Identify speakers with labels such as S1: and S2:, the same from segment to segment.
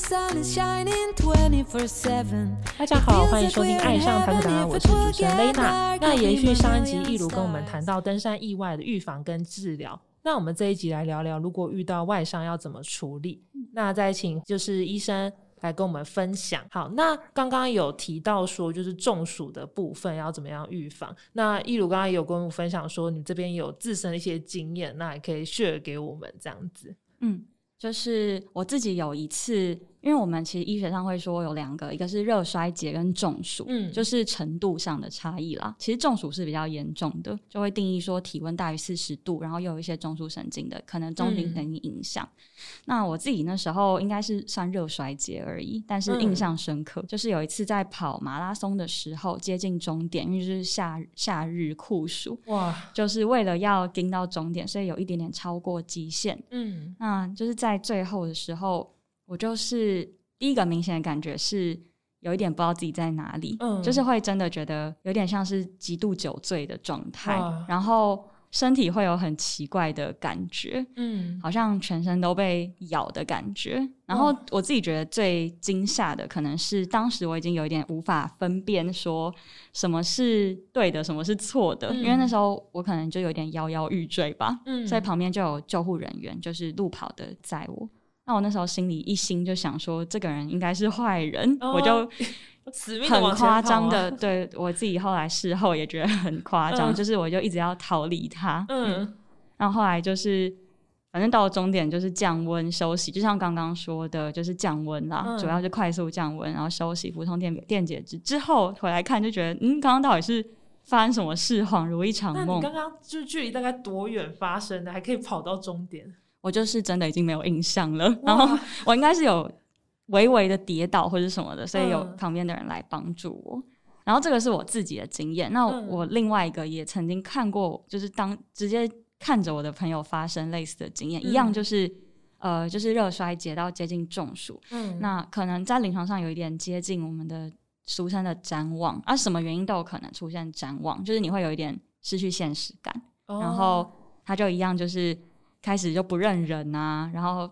S1: 大家好，欢迎收听《爱上台达》，我是主持人雷娜。那延续上一集，一如跟我们谈到登山意外的预防跟治疗。那我们这一集来聊聊，如果遇到外伤要怎么处理？那再请就是医生来跟我们分享。好，那刚刚有提到说，就是中暑的部分要怎么样预防？那一如刚刚也有跟我们分享说，你这边有自身的一些经验，那也可以 share 给我们这样子。
S2: 嗯，就是我自己有一次。因为我们其实医学上会说有两个，一个是热衰竭跟中暑，嗯，就是程度上的差异啦。其实中暑是比较严重的，就会定义说体温大于四十度，然后又有一些中枢神经的可能中顶神经影响。那我自己那时候应该是算热衰竭而已，但是印象深刻，就是有一次在跑马拉松的时候接近终点，因为就是夏夏日酷暑，哇，就是为了要盯到终点，所以有一点点超过极限。嗯，那就是在最后的时候。我就是第一个明显的感觉是有一点不知道自己在哪里，嗯，就是会真的觉得有点像是极度酒醉的状态，然后身体会有很奇怪的感觉，嗯，好像全身都被咬的感觉。然后我自己觉得最惊吓的可能是当时我已经有一点无法分辨说什么是对的，什么是错的，因为那时候我可能就有点摇摇欲坠吧，嗯，所以旁边就有救护人员就是路跑的载我。那我那时候心里一心就想说，这个人应该是坏人，我就 很夸张的，对我自己后来事后也觉得很夸张，就是我就一直要逃离他。嗯，然后后来就是反正到了终点就是降温休息，就像刚刚说的，就是降温啦，主要是快速降温，然后休息，补充电电解质之后回来看，就觉得嗯，刚刚到底是发生什么事，恍如一场梦。
S1: 刚刚就距离大概多远发生的，还可以跑到终点？
S2: 我就是真的已经没有印象了，然后我应该是有微微的跌倒或者什么的，所以有旁边的人来帮助我。然后这个是我自己的经验。那我另外一个也曾经看过，就是当直接看着我的朋友发生类似的经验，一样就是呃，就是热衰竭到接近中暑。嗯，那可能在临床上有一点接近我们的俗称的瞻望，啊，什么原因都有可能出现瞻望，就是你会有一点失去现实感，然后他就一样就是。开始就不认人啊，然后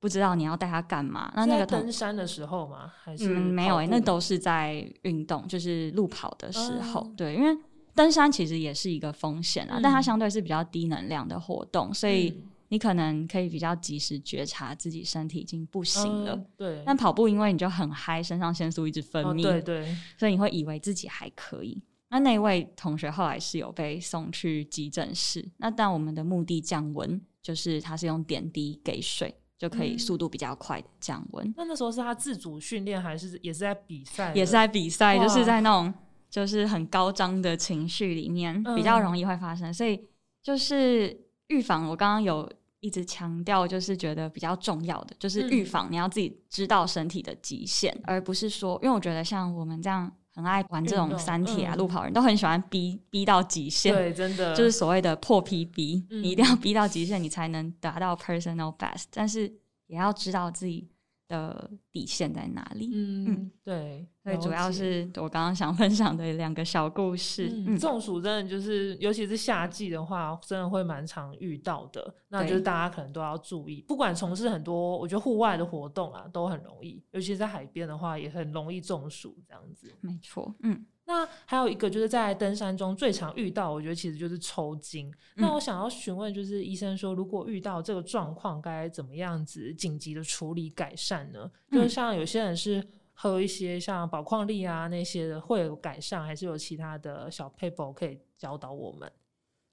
S2: 不知道你要带他干嘛。那那个
S1: 登山的时候吗？还是嗯
S2: 没有？那都是在运动，就是路跑的时候。对，因为登山其实也是一个风险啊，但它相对是比较低能量的活动，所以你可能可以比较及时觉察自己身体已经不行了。
S1: 对。
S2: 但跑步因为你就很嗨，肾上腺素一直分泌，
S1: 对对，
S2: 所以你会以为自己还可以。那那位同学后来是有被送去急诊室。那但我们的目的降温。就是它是用点滴给水，就可以速度比较快的降温。
S1: 那那时候是他自主训练，还是也是在比赛？
S2: 也是在比赛，就是在那种就是很高张的情绪里面，比较容易会发生。所以就是预防，我刚刚有一直强调，就是觉得比较重要的就是预防，你要自己知道身体的极限，而不是说，因为我觉得像我们这样。很爱玩这种三铁啊，路跑人都很喜欢逼逼到极限，
S1: 对，真的
S2: 就是所谓的破 PB，你一定要逼到极限，你才能达到 personal best，但是也要知道自己。的底线在哪里？
S1: 嗯，对，
S2: 所以主要是我刚刚想分享的两个小故事。
S1: 中暑真的就是，尤其是夏季的话，真的会蛮常遇到的。那就是大家可能都要注意，不管从事很多，我觉得户外的活动啊，都很容易，尤其是在海边的话，也很容易中暑。这样子，
S2: 没错，嗯。
S1: 那还有一个就是在登山中最常遇到，我觉得其实就是抽筋。那我想要询问，就是医生说，如果遇到这个状况，该怎么样子紧急的处理改善呢？就是像有些人是喝一些像宝矿力啊那些的会有改善，还是有其他的小 paper 可以教导我们？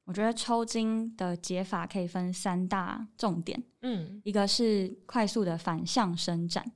S2: 我觉得抽筋的解法可以分三大重点，嗯，一个是快速的反向伸展，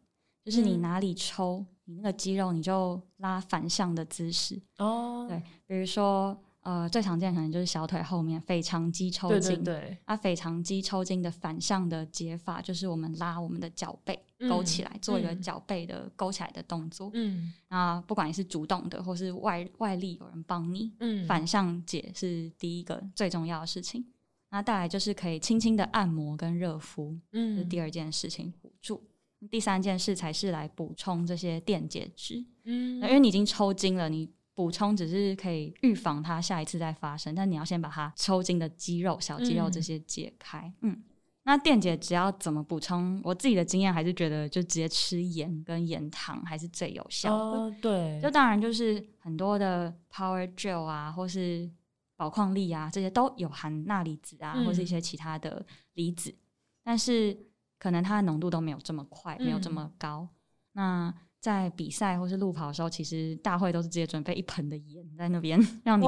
S2: 就是你哪里抽。你那个肌肉，你就拉反向的姿势哦。对，比如说，呃，最常见可能就是小腿后面腓肠肌抽筋。
S1: 对对。
S2: 啊，腓肠肌抽筋的反向的解法就是我们拉我们的脚背勾起来，做一个脚背的勾起来的动作。嗯。那，不管你是主动的，或是外外力有人帮你，嗯，反向解是第一个最重要的事情。那带来就是可以轻轻的按摩跟热敷，嗯，是第二件事情辅助。第三件事才是来补充这些电解质，嗯，因为你已经抽筋了，你补充只是可以预防它下一次再发生，但你要先把它抽筋的肌肉、小肌肉这些解开，嗯。那电解只要怎么补充？我自己的经验还是觉得，就直接吃盐跟盐糖还是最有效的。
S1: 对，
S2: 就当然就是很多的 Power Gel 啊，或是宝矿力啊，这些都有含钠离子啊，或是一些其他的离子，但是可能它的浓度都没有这么快，没有这么高。那在比赛或是路跑的时候，其实大会都是直接准备一盆的盐在那边，让你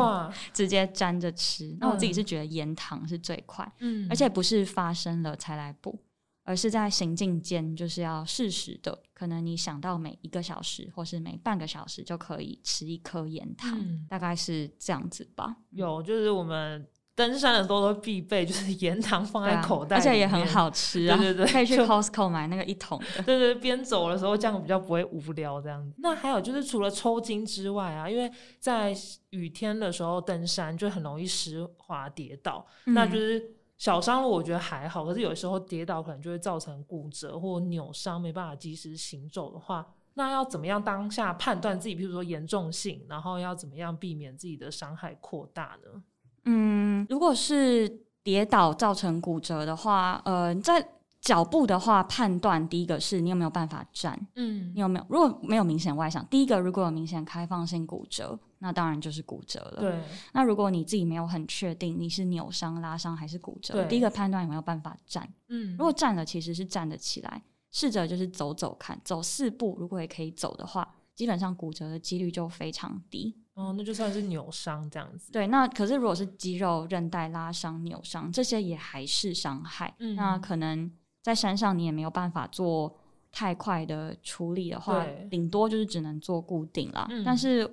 S2: 直接沾着吃。那我自己是觉得盐糖是最快，嗯，而且不是发生了才来补，而是在行进间就是要适时的，可能你想到每一个小时或是每半个小时就可以吃一颗盐糖，大概是这样子吧。
S1: 有，就是我们。登山的时候都必备，就是盐糖放在口袋，而
S2: 且也很好吃
S1: 啊！对对对，
S2: 可以去 Costco 买那个一桶的。
S1: 对对，边走的时候这样比较不会无聊这样子。那还有就是除了抽筋之外啊，因为在雨天的时候登山就很容易湿滑跌倒，那就是小伤我觉得还好，可是有时候跌倒可能就会造成骨折或扭伤，没办法及时行走的话，那要怎么样当下判断自己，譬如说严重性，然后要怎么样避免自己的伤害扩大呢？
S2: 嗯，如果是跌倒造成骨折的话，呃，在脚步的话，判断第一个是你有没有办法站，嗯，你有没有？如果没有明显外伤，第一个如果有明显开放性骨折，那当然就是骨折了。
S1: 对。
S2: 那如果你自己没有很确定你是扭伤、拉伤还是骨折，第一个判断有没有办法站。嗯。如果站了，其实是站得起来，试着就是走走看，走四步，如果也可以走的话，基本上骨折的几率就非常低。
S1: 哦，那就算是扭伤这样子。
S2: 对，那可是如果是肌肉韧带拉伤、扭伤，这些也还是伤害。嗯，那可能在山上你也没有办法做太快的处理的话，顶多就是只能做固定了。但是，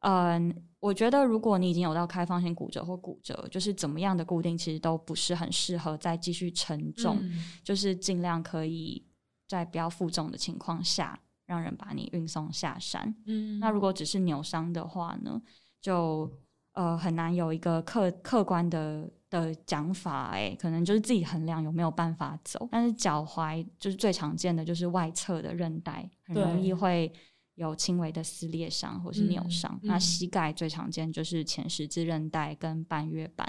S2: 嗯，我觉得如果你已经有到开放性骨折或骨折，就是怎么样的固定其实都不是很适合再继续承重，就是尽量可以在不要负重的情况下。让人把你运送下山。嗯，那如果只是扭伤的话呢，就呃很难有一个客客观的的讲法。哎，可能就是自己衡量有没有办法走。但是脚踝就是最常见的，就是外侧的韧带很容易会有轻微的撕裂伤或是扭伤。那膝盖最常见就是前十字韧带跟半月板。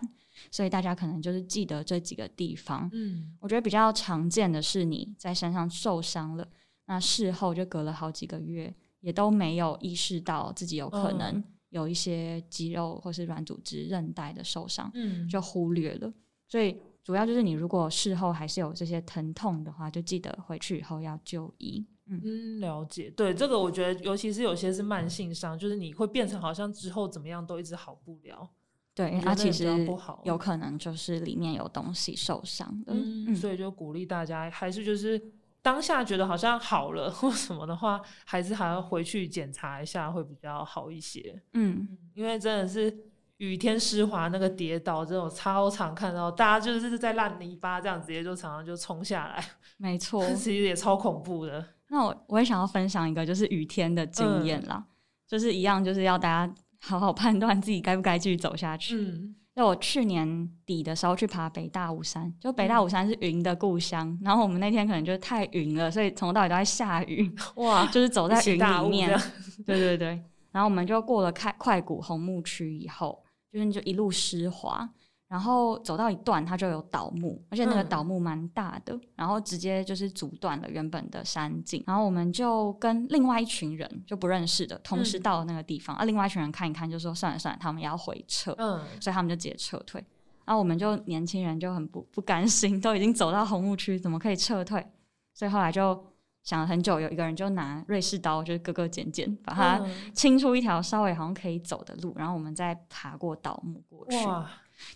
S2: 所以大家可能就是记得这几个地方。嗯，我觉得比较常见的是你在山上受伤了。那事后就隔了好几个月，也都没有意识到自己有可能有一些肌肉或是软组织、韧带的受伤，嗯，就忽略了。所以主要就是你如果事后还是有这些疼痛的话，就记得回去以后要就医。
S1: 嗯，了解。对这个，我觉得尤其是有些是慢性伤，就是你会变成好像之后怎么样都一直好不了。
S2: 对，它其实不好，有可能就是里面有东西受伤的。
S1: 嗯，所以就鼓励大家还是就是。当下觉得好像好了或什么的话，还是还要回去检查一下会比较好一些。嗯，因为真的是雨天湿滑那个跌倒这种超常看到，大家就是在烂泥巴这样直接就常常就冲下来。
S2: 没错，
S1: 其实也超恐怖的。
S2: 那我我也想要分享一个就是雨天的经验啦，就是一样就是要大家好好判断自己该不该继续走下去。嗯。就我去年底的时候去爬北大武山，就北大武山是云的故乡，然后我们那天可能就是太云了，所以从头到尾都在下雨，哇，就是走在云里面，对对对，然后我们就过了开快谷红木区以后，就是就一路湿滑。然后走到一段，它就有倒木，而且那个倒木蛮大的，然后直接就是阻断了原本的山景。然后我们就跟另外一群人就不认识的，同时到了那个地方，啊，另外一群人看一看，就说算了算了，他们要回撤，嗯，所以他们就直接撤退。然后我们就年轻人就很不不甘心，都已经走到红木区，怎么可以撤退？所以后来就想了很久，有一个人就拿瑞士刀，就是割割剪剪，把它清出一条稍微好像可以走的路，然后我们再爬过倒木过去。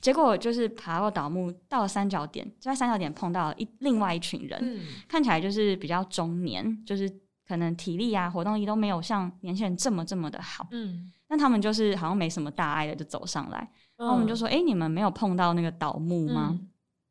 S2: 结果就是爬过倒木，到了三角点，就在三角点碰到了一另外一群人，看起来就是比较中年，就是可能体力啊、活动力都没有像年轻人这么这么的好。嗯，那他们就是好像没什么大碍的就走上来，然后我们就说：“哎，你们没有碰到那个倒木吗？”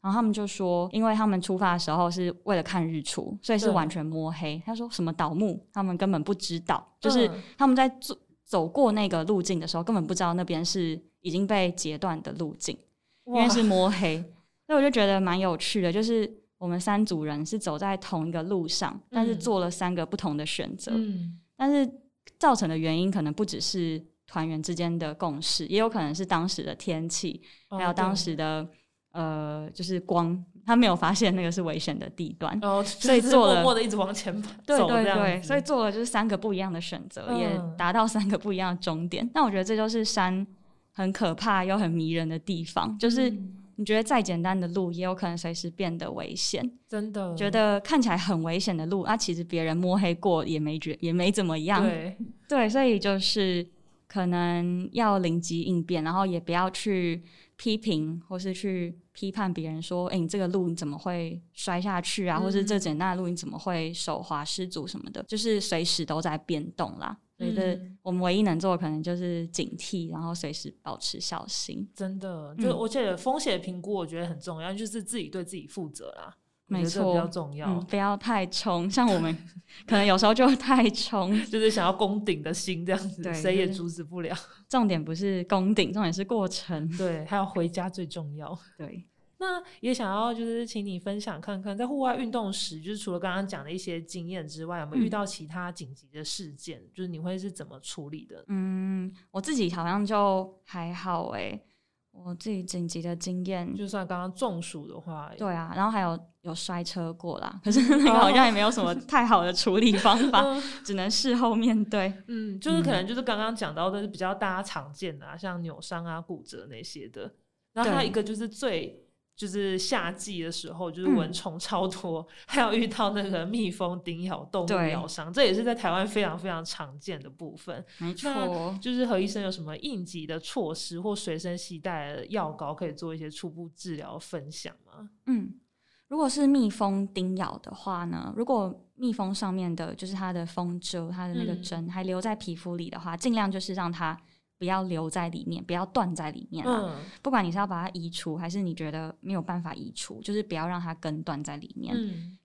S2: 然后他们就说：“因为他们出发的时候是为了看日出，所以是完全摸黑。”他说：“什么倒木？他们根本不知道，就是他们在走走过那个路径的时候，根本不知道那边是。”已经被截断的路径，因为是摸黑，所以我就觉得蛮有趣的。就是我们三组人是走在同一个路上，但是做了三个不同的选择。嗯，但是造成的原因可能不只是团员之间的共识，也有可能是当时的天气，还有当时的呃，就是光他没有发现那个是危险的地段，
S1: 哦，
S2: 所以做了
S1: 默默的一直往前跑，
S2: 对对
S1: 对，
S2: 所以做了就是三个不一样的选择，也达到三个不一样的终点。那我觉得这就是山很可怕又很迷人的地方，就是你觉得再简单的路也有可能随时变得危险，
S1: 真的
S2: 觉得看起来很危险的路，啊，其实别人摸黑过也没觉也没怎么样，
S1: 对
S2: 对，所以就是可能要灵机应变，然后也不要去。批评或是去批判别人说：“哎，你这个路你怎么会摔下去啊？或是这简单的路你怎么会手滑失足什么的？就是随时都在变动啦。所以，我们唯一能做的可能就是警惕，然后随时保持小心。
S1: 真的，就我觉得风险评估，我觉得很重要，就是自己对自己负责啦。
S2: 没错，
S1: 比较重要，
S2: 不要太冲。像我们可能有时候就太冲，
S1: 就是想要攻顶的心这样子，谁也阻止不了。
S2: 重点不是攻顶，重点是过程。
S1: 对，还有回家最重要。
S2: 对，
S1: 那也想要就是请你分享看看，在户外运动时，就是除了刚刚讲的一些经验之外，有没有遇到其他紧急的事件？就是你会是怎么处理的？
S2: 嗯，我自己好像就还好哎。我自己紧急的经验，
S1: 就算刚刚中暑的话，
S2: 对啊，然后还有有摔车过啦，可是那个好像也没有什么 太好的处理方法，只能事后面对。
S1: 嗯，就是可能就是刚刚讲到的是比较大家常见的，啊像扭伤啊、骨折那些的，然后还有一个就是最。就是夏季的时候，就是蚊虫超多，还有遇到那个蜜蜂叮咬、动物咬伤，这也是在台湾非常非常常见的部分。
S2: 没错，
S1: 就是何医生有什么应急的措施或随身携带的药膏，可以做一些初步治疗分享吗？
S2: 嗯，如果是蜜蜂叮咬的话呢，如果蜜蜂上面的就是它的蜂蛰，它的那个针还留在皮肤里的话，尽量就是让它。不要留在里面，不要断在里面啊！不管你是要把它移除，还是你觉得没有办法移除，就是不要让它根断在里面。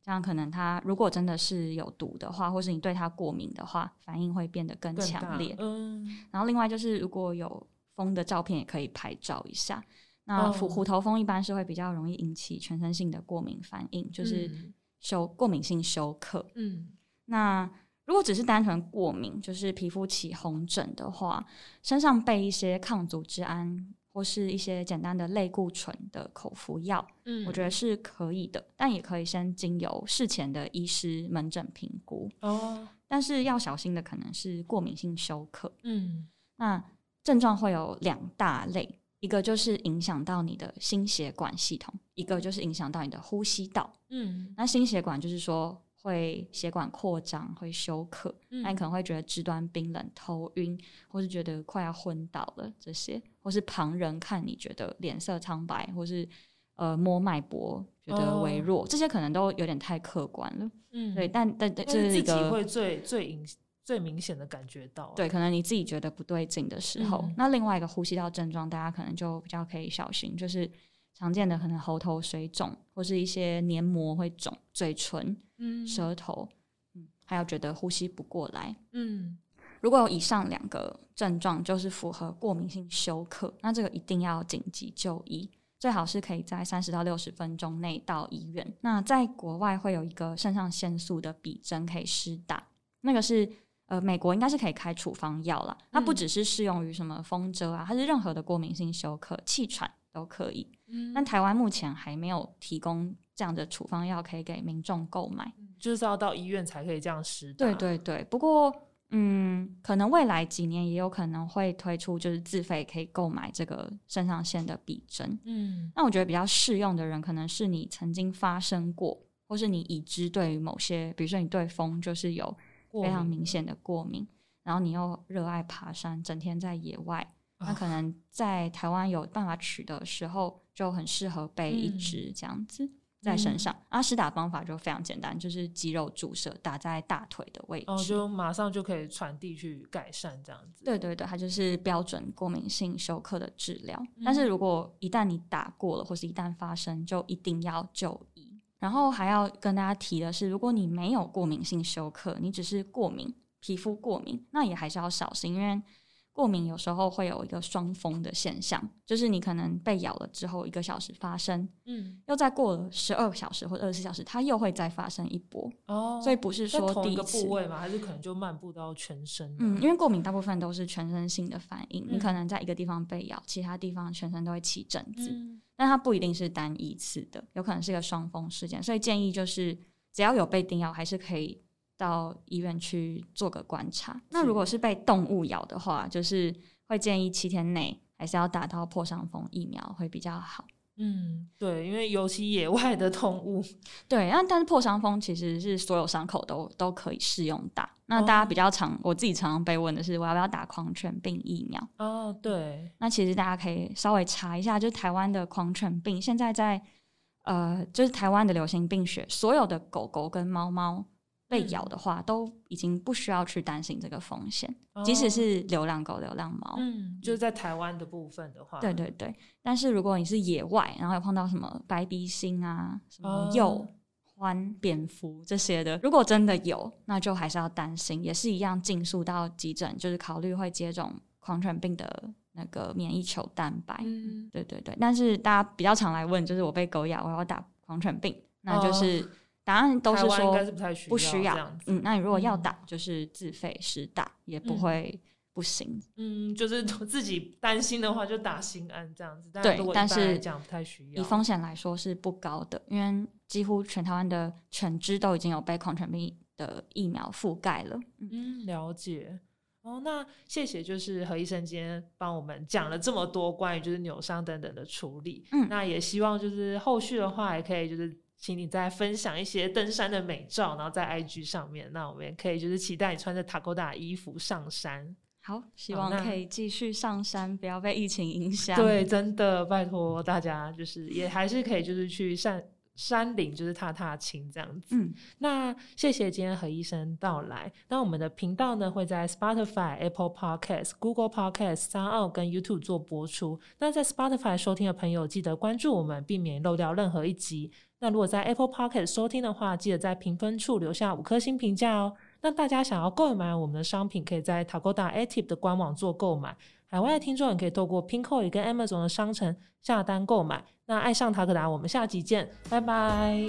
S2: 这样可能它如果真的是有毒的话，或是你对它过敏的话，反应会变得更强烈。嗯。然后另外就是，如果有风的照片，也可以拍照一下。那虎虎头蜂一般是会比较容易引起全身性的过敏反应，就是休过敏性休克。嗯。那。如果只是单纯过敏，就是皮肤起红疹的话，身上备一些抗组织胺或是一些简单的类固醇的口服药，嗯，我觉得是可以的，但也可以先经由事前的医师门诊评估。哦。但是要小心的可能是过敏性休克，嗯，那症状会有两大类，一个就是影响到你的心血管系统，一个就是影响到你的呼吸道，嗯，那心血管就是说。会血管扩张，会休克，那你可能会觉得肢端冰冷、头晕，或是觉得快要昏倒了这些，或是旁人看你觉得脸色苍白，或是呃摸脉搏觉得微弱，这些可能都有点太客观了。嗯，对，但但这是一个
S1: 会最最影最明显的感觉到，
S2: 对，可能你自己觉得不对劲的时候，那另外一个呼吸道症状，大家可能就比较可以小心，就是常见的可能喉头水肿，或是一些黏膜会肿，嘴唇。嗯，舌头，嗯，还有觉得呼吸不过来，嗯，如果有以上两个症状，就是符合过敏性休克，那这个一定要紧急就医，最好是可以在三十到六十分钟内到医院。那在国外会有一个肾上腺素的比针可以施打，那个是呃美国应该是可以开处方药了，它不只是适用于什么风蛰啊，它是任何的过敏性休克、气喘都可以。嗯，但台湾目前还没有提供。这样的处方药可以给民众购买，
S1: 就是要到医院才可以这样施
S2: 对对对，不过嗯，可能未来几年也有可能会推出，就是自费可以购买这个肾上腺的比针。嗯，那我觉得比较适用的人，可能是你曾经发生过，或是你已知对于某些，比如说你对风就是有非常明显的过敏，然后你又热爱爬山，整天在野外，那可能在台湾有办法取的时候，就很适合备一支这样子。在身上，阿，施打方法就非常简单，就是肌肉注射，打在大腿的位置，
S1: 哦，就马上就可以传递去改善这样子。
S2: 对对对，它就是标准过敏性休克的治疗。但是如果一旦你打过了，或是一旦发生，就一定要就医。然后还要跟大家提的是，如果你没有过敏性休克，你只是过敏，皮肤过敏，那也还是要小心，因为。过敏有时候会有一个双峰的现象，就是你可能被咬了之后一个小时发生，嗯，又再过了十二小时或者二十四小时，它又会再发生一波哦。所以不是说
S1: 第一个部位嘛？还是可能就漫步到全身？
S2: 嗯，因为过敏大部分都是全身性的反应，你可能在一个地方被咬，其他地方全身都会起疹子，嗯但它不一定是单一次的，有可能是一个双峰事件。所以建议就是只要有被叮咬，还是可以。到医院去做个观察。那如果是被动物咬的话，就是会建议七天内还是要打到破伤风疫苗会比较好。
S1: 嗯，对，因为尤其野外的动物，
S2: 对。那但是破伤风其实是所有伤口都都可以适用打。那大家比较常，我自己常常被问的是，我要不要打狂犬病疫苗？
S1: 哦，对。
S2: 那其实大家可以稍微查一下，就是台湾的狂犬病现在在呃，就是台湾的流行病学，所有的狗狗跟猫猫。被咬的话，都已经不需要去担心这个风险，即使是流浪狗、流浪猫，
S1: 嗯，就是在台湾的部分的话，
S2: 对对对。但是如果你是野外，然后有碰到什么白鼻星啊、什么鼬、獾、蝙蝠这些的，如果真的有，那就还是要担心，也是一样，尽速到急诊，就是考虑会接种狂犬病的那个免疫球蛋白。嗯，对对对。但是大家比较常来问，就是我被狗咬，我要打狂犬病，那就是。答案都是说不需要，嗯，那你如果要打，就是自费实打，也不会不行。
S1: 嗯，就是 自己担心的话，就打心安这样子。
S2: 对，但是
S1: 讲不太需要。
S2: 以风险来说是不高的，因为几乎全台湾的犬只都已经有被狂犬病的疫苗覆盖了。
S1: 嗯，了解。哦，那谢谢，就是何医生今天帮我们讲了这么多关于就是扭伤等等的处理。嗯，那也希望就是后续的话也可以就是。请你再分享一些登山的美照，然后在 IG 上面，那我们也可以就是期待你穿着塔 d 达衣服上山。
S2: 好，希望可以继续上山，不要被疫情影响。
S1: 对，真的拜托大家，就是也还是可以就是去山山林，就是踏踏青这样子。嗯，那谢谢今天何医生到来。那我们的频道呢会在 Spotify、Apple Podcast、Google Podcast、三奥跟 YouTube 做播出。那在 Spotify 收听的朋友，记得关注我们，避免漏掉任何一集。那如果在 Apple Podcast 收听的话，记得在评分处留下五颗星评价哦。那大家想要购买我们的商品，可以在 Tagoda Active 的官网做购买。海外的听众也可以透过 PINKOY 跟 Amazon 的商城下单购买。那爱上塔克达，我们下集见，
S2: 拜拜。